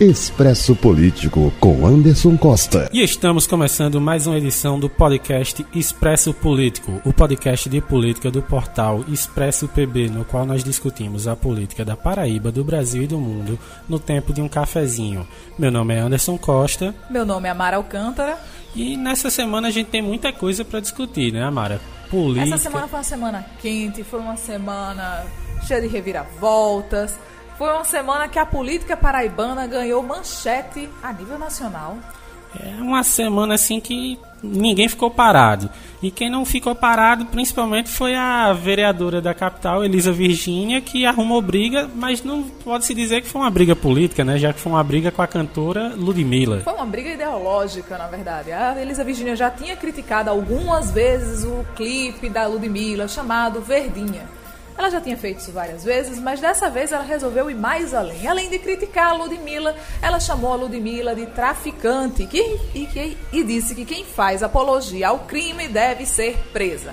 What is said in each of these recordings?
Expresso Político com Anderson Costa. E estamos começando mais uma edição do podcast Expresso Político, o podcast de política do portal Expresso PB, no qual nós discutimos a política da Paraíba, do Brasil e do mundo no tempo de um cafezinho. Meu nome é Anderson Costa. Meu nome é Amara Alcântara. E nessa semana a gente tem muita coisa para discutir, né, Amara? Política. Essa semana foi uma semana quente, foi uma semana cheia de reviravoltas foi uma semana que a política paraibana ganhou manchete a nível nacional. É uma semana assim que ninguém ficou parado. E quem não ficou parado, principalmente, foi a vereadora da capital, Elisa Virgínia, que arrumou briga, mas não pode se dizer que foi uma briga política, né? Já que foi uma briga com a cantora Ludmilla. Foi uma briga ideológica, na verdade. A Elisa Virgínia já tinha criticado algumas vezes o clipe da Ludmilla chamado Verdinha ela já tinha feito isso várias vezes, mas dessa vez ela resolveu ir mais além. Além de criticar a Ludmilla, ela chamou a Ludmilla de traficante que, e, que, e disse que quem faz apologia ao crime deve ser presa.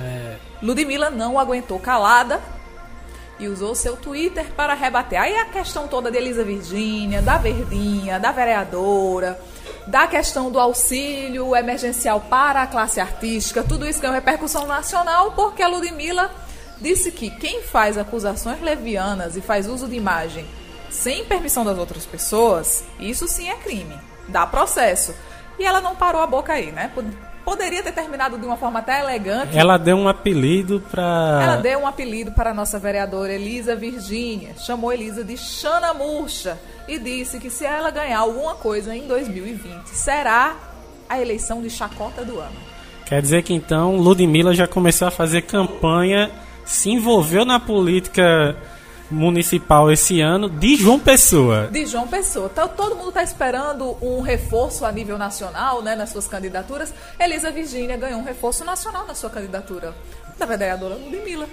É... Ludmilla não aguentou calada e usou seu Twitter para rebater. Aí a questão toda de Elisa Virgínia, da Verdinha, da vereadora, da questão do auxílio emergencial para a classe artística, tudo isso ganhou repercussão nacional porque a Ludmilla disse que quem faz acusações levianas e faz uso de imagem sem permissão das outras pessoas, isso sim é crime. Dá processo. E ela não parou a boca aí, né? Poderia ter terminado de uma forma até elegante. Ela deu um apelido para. Ela deu um apelido para a nossa vereadora Elisa Virgínia. Chamou Elisa de Xana Murcha. E disse que se ela ganhar alguma coisa em 2020, será a eleição de chacota do ano. Quer dizer que então Ludmilla já começou a fazer campanha se envolveu na política municipal esse ano de João Pessoa. De João Pessoa. Então, todo mundo está esperando um reforço a nível nacional, né, nas suas candidaturas. Elisa Virgínia ganhou um reforço nacional na sua candidatura. Da vereadora Ludmilla,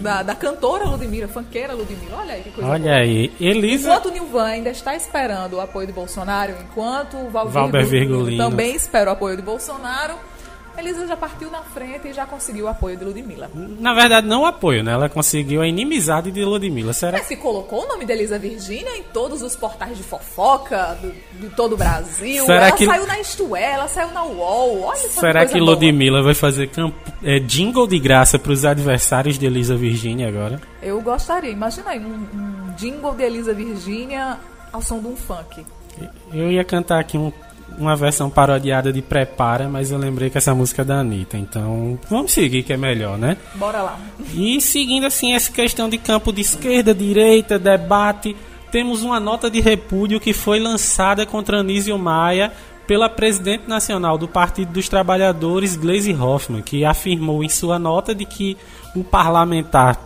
da, da cantora Ludmilla, fanqueira Ludmilla. Olha aí que coisa Olha boa. aí, Elisa... Enquanto Nilvan ainda está esperando o apoio de Bolsonaro, enquanto o Valdir Valber Virgulino também espera o apoio de Bolsonaro, Elisa já partiu na frente e já conseguiu o apoio de Ludmilla. Na verdade, não o apoio, né? Ela conseguiu a inimizade de Ludmilla. Será? Mas se colocou o nome de Elisa Virgínia em todos os portais de fofoca do, de todo o Brasil. Será ela que... saiu na Isto É, ela saiu na UOL. Olha Será que Ludmilla vai fazer camp... é, jingle de graça para os adversários de Elisa Virgínia agora? Eu gostaria. Imagina aí, um, um jingle de Elisa Virgínia ao som de um funk. Eu ia cantar aqui um uma versão parodiada de Prepara, mas eu lembrei que essa música é da Anitta. Então, vamos seguir que é melhor, né? Bora lá. E seguindo assim essa questão de campo de esquerda, direita, debate, temos uma nota de repúdio que foi lançada contra Anísio Maia pela presidente nacional do Partido dos Trabalhadores, Gleisi Hoffmann, que afirmou em sua nota de que o parlamentar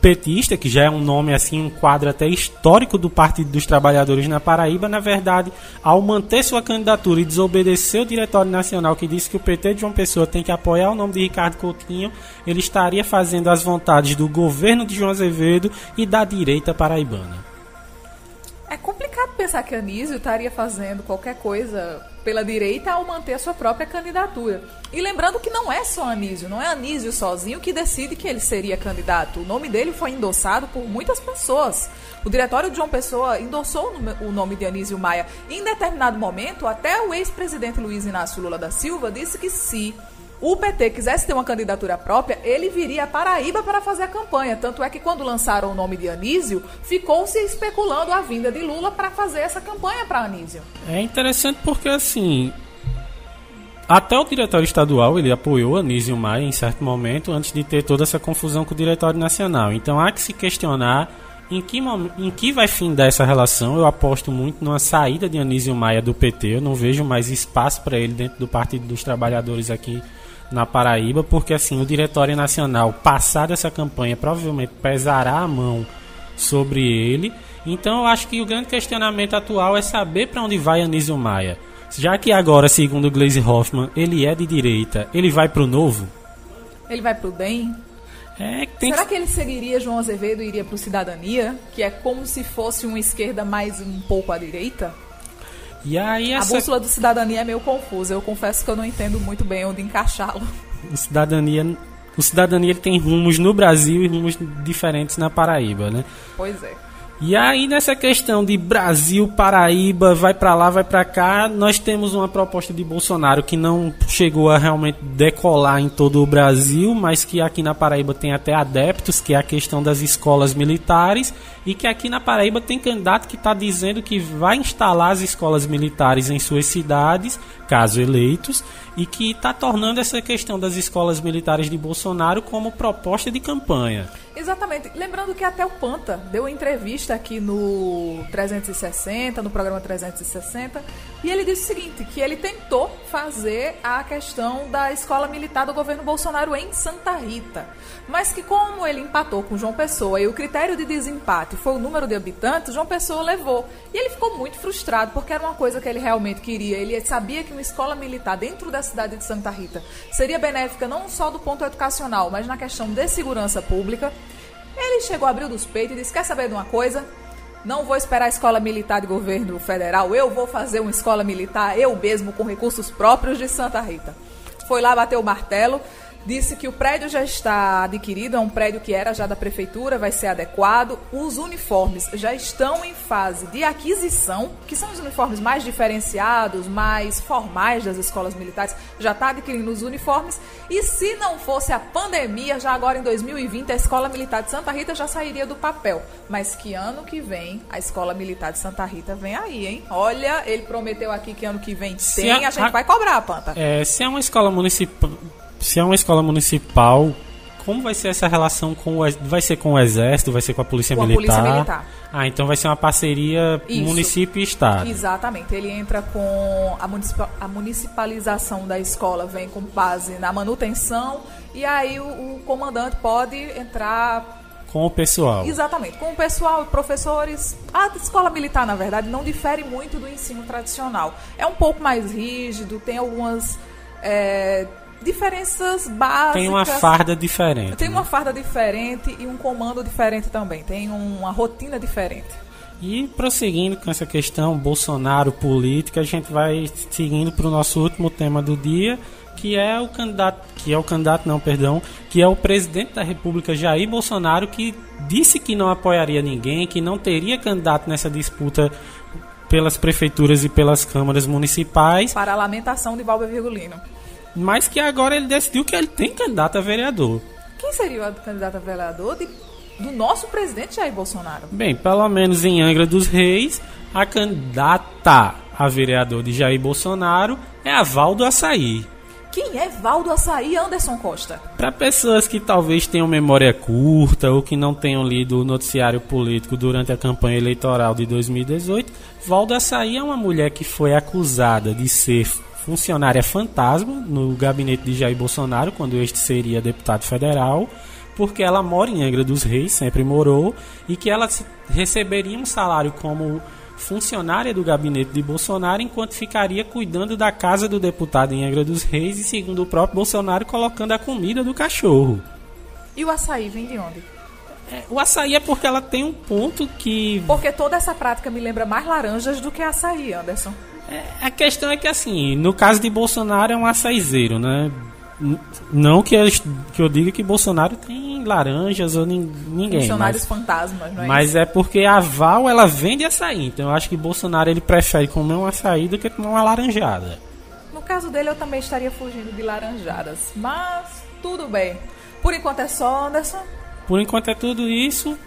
petista, que já é um nome assim, um quadro até histórico do Partido dos Trabalhadores na Paraíba, na verdade, ao manter sua candidatura e desobedecer o Diretório Nacional que disse que o PT de João Pessoa tem que apoiar o nome de Ricardo Coutinho, ele estaria fazendo as vontades do governo de João Azevedo e da direita paraibana. É complicado pensar que Anísio estaria fazendo qualquer coisa pela direita ao manter a sua própria candidatura. E lembrando que não é só Anísio, não é Anísio sozinho que decide que ele seria candidato. O nome dele foi endossado por muitas pessoas. O diretório de João Pessoa endossou o nome de Anísio Maia. Em determinado momento, até o ex-presidente Luiz Inácio Lula da Silva disse que se o PT quisesse ter uma candidatura própria, ele viria a Paraíba para fazer a campanha. Tanto é que quando lançaram o nome de Anísio, ficou-se especulando a vinda de Lula para fazer essa campanha para Anísio. É interessante porque, assim, até o diretório estadual ele apoiou Anísio Maia em certo momento, antes de ter toda essa confusão com o diretório nacional. Então há que se questionar em que, em que vai findar essa relação. Eu aposto muito numa saída de Anísio Maia do PT. Eu não vejo mais espaço para ele dentro do Partido dos Trabalhadores aqui na Paraíba, porque assim, o Diretório Nacional, passada essa campanha, provavelmente pesará a mão sobre ele. Então eu acho que o grande questionamento atual é saber para onde vai Anísio Maia. Já que agora, segundo Glaze Hoffman, ele é de direita, ele vai para o novo? Ele vai para o bem? É, Será que... que ele seguiria João Azevedo e iria para o Cidadania? Que é como se fosse uma esquerda mais um pouco à direita? E aí essa... A bússola do cidadania é meio confusa. Eu confesso que eu não entendo muito bem onde encaixá-lo. O cidadania, o cidadania tem rumos no Brasil e rumos diferentes na Paraíba, né? Pois é. E aí nessa questão de Brasil, Paraíba, vai para lá, vai para cá, nós temos uma proposta de Bolsonaro que não chegou a realmente decolar em todo o Brasil, mas que aqui na Paraíba tem até adeptos, que é a questão das escolas militares, e que aqui na Paraíba tem candidato que está dizendo que vai instalar as escolas militares em suas cidades, caso eleitos, e que está tornando essa questão das escolas militares de Bolsonaro como proposta de campanha. Exatamente. Lembrando que até o Panta deu entrevista aqui no 360, no programa 360, e ele disse o seguinte, que ele tentou fazer a questão da escola militar do governo Bolsonaro em Santa Rita, mas que como ele empatou com João Pessoa e o critério de desempate foi o número de habitantes, João Pessoa levou. E ele ficou muito frustrado porque era uma coisa que ele realmente queria. Ele sabia que uma escola militar dentro da cidade de Santa Rita seria benéfica não só do ponto educacional, mas na questão de segurança pública. Ele chegou, abriu dos peitos e disse: Quer saber de uma coisa? Não vou esperar a escola militar de governo federal, eu vou fazer uma escola militar, eu mesmo, com recursos próprios de Santa Rita. Foi lá bater o martelo, disse que o prédio já está adquirido, é um prédio que era já da prefeitura, vai ser adequado. Os uniformes já estão em fase de aquisição, que são os uniformes mais diferenciados, mais formais das escolas militares, já está adquirindo os uniformes. E se não fosse a pandemia, já agora em 2020, a Escola Militar de Santa Rita já sairia do papel. Mas que ano que vem a Escola Militar de Santa Rita vem aí, hein? Olha, ele prometeu aqui que ano que vem tem, a, a gente vai cobrar, Panta. É, se é uma escola municipal se é uma escola municipal, como vai ser essa relação com o vai ser com o exército, vai ser com a polícia com militar? A polícia militar. Ah, então vai ser uma parceria Isso. município e estado. Exatamente. Ele entra com a, municipal, a municipalização da escola vem com base na manutenção e aí o, o comandante pode entrar com o pessoal. Exatamente, com o pessoal, professores. A escola militar, na verdade, não difere muito do ensino tradicional. É um pouco mais rígido, tem algumas é, diferenças básicas. Tem uma farda diferente. Tem né? uma farda diferente e um comando diferente também. Tem uma rotina diferente. E prosseguindo com essa questão Bolsonaro política, a gente vai seguindo para o nosso último tema do dia, que é o candidato, que é o candidato não, perdão, que é o presidente da República Jair Bolsonaro que disse que não apoiaria ninguém, que não teria candidato nessa disputa pelas prefeituras e pelas câmaras municipais. Para a lamentação de Valber Virgulino mas que agora ele decidiu que ele tem candidato a vereador. Quem seria o candidato a vereador de, do nosso presidente Jair Bolsonaro? Bem, pelo menos em Angra dos Reis, a candidata a vereador de Jair Bolsonaro é a Valdo Açaí. Quem é Valdo Açaí Anderson Costa? Para pessoas que talvez tenham memória curta ou que não tenham lido o noticiário político durante a campanha eleitoral de 2018, Valdo Açaí é uma mulher que foi acusada de ser funcionária fantasma no gabinete de Jair Bolsonaro, quando este seria deputado federal, porque ela mora em Angra dos Reis, sempre morou, e que ela receberia um salário como funcionária do gabinete de Bolsonaro, enquanto ficaria cuidando da casa do deputado em Angra dos Reis e, segundo o próprio Bolsonaro, colocando a comida do cachorro. E o açaí vem de onde? É, o açaí é porque ela tem um ponto que. Porque toda essa prática me lembra mais laranjas do que açaí, Anderson. É, a questão é que, assim, no caso de Bolsonaro é um açaizeiro, né? Não que eu, que eu diga que Bolsonaro tem laranjas ou ninguém. Funcionários mas, fantasmas, não é Mas isso? é porque a Val, ela vende açaí. Então eu acho que Bolsonaro ele prefere comer um açaí do que comer uma laranjada. No caso dele, eu também estaria fugindo de laranjadas. Mas tudo bem. Por enquanto é só, Anderson. Por enquanto é tudo isso.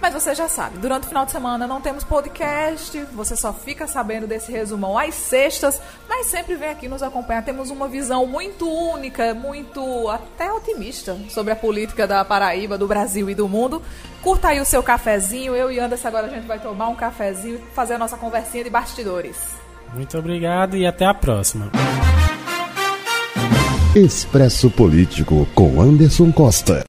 Mas você já sabe, durante o final de semana não temos podcast, você só fica sabendo desse resumão às sextas, mas sempre vem aqui nos acompanhar. Temos uma visão muito única, muito até otimista sobre a política da Paraíba, do Brasil e do mundo. Curta aí o seu cafezinho, eu e Anderson agora a gente vai tomar um cafezinho e fazer a nossa conversinha de bastidores. Muito obrigado e até a próxima. Expresso Político com Anderson Costa.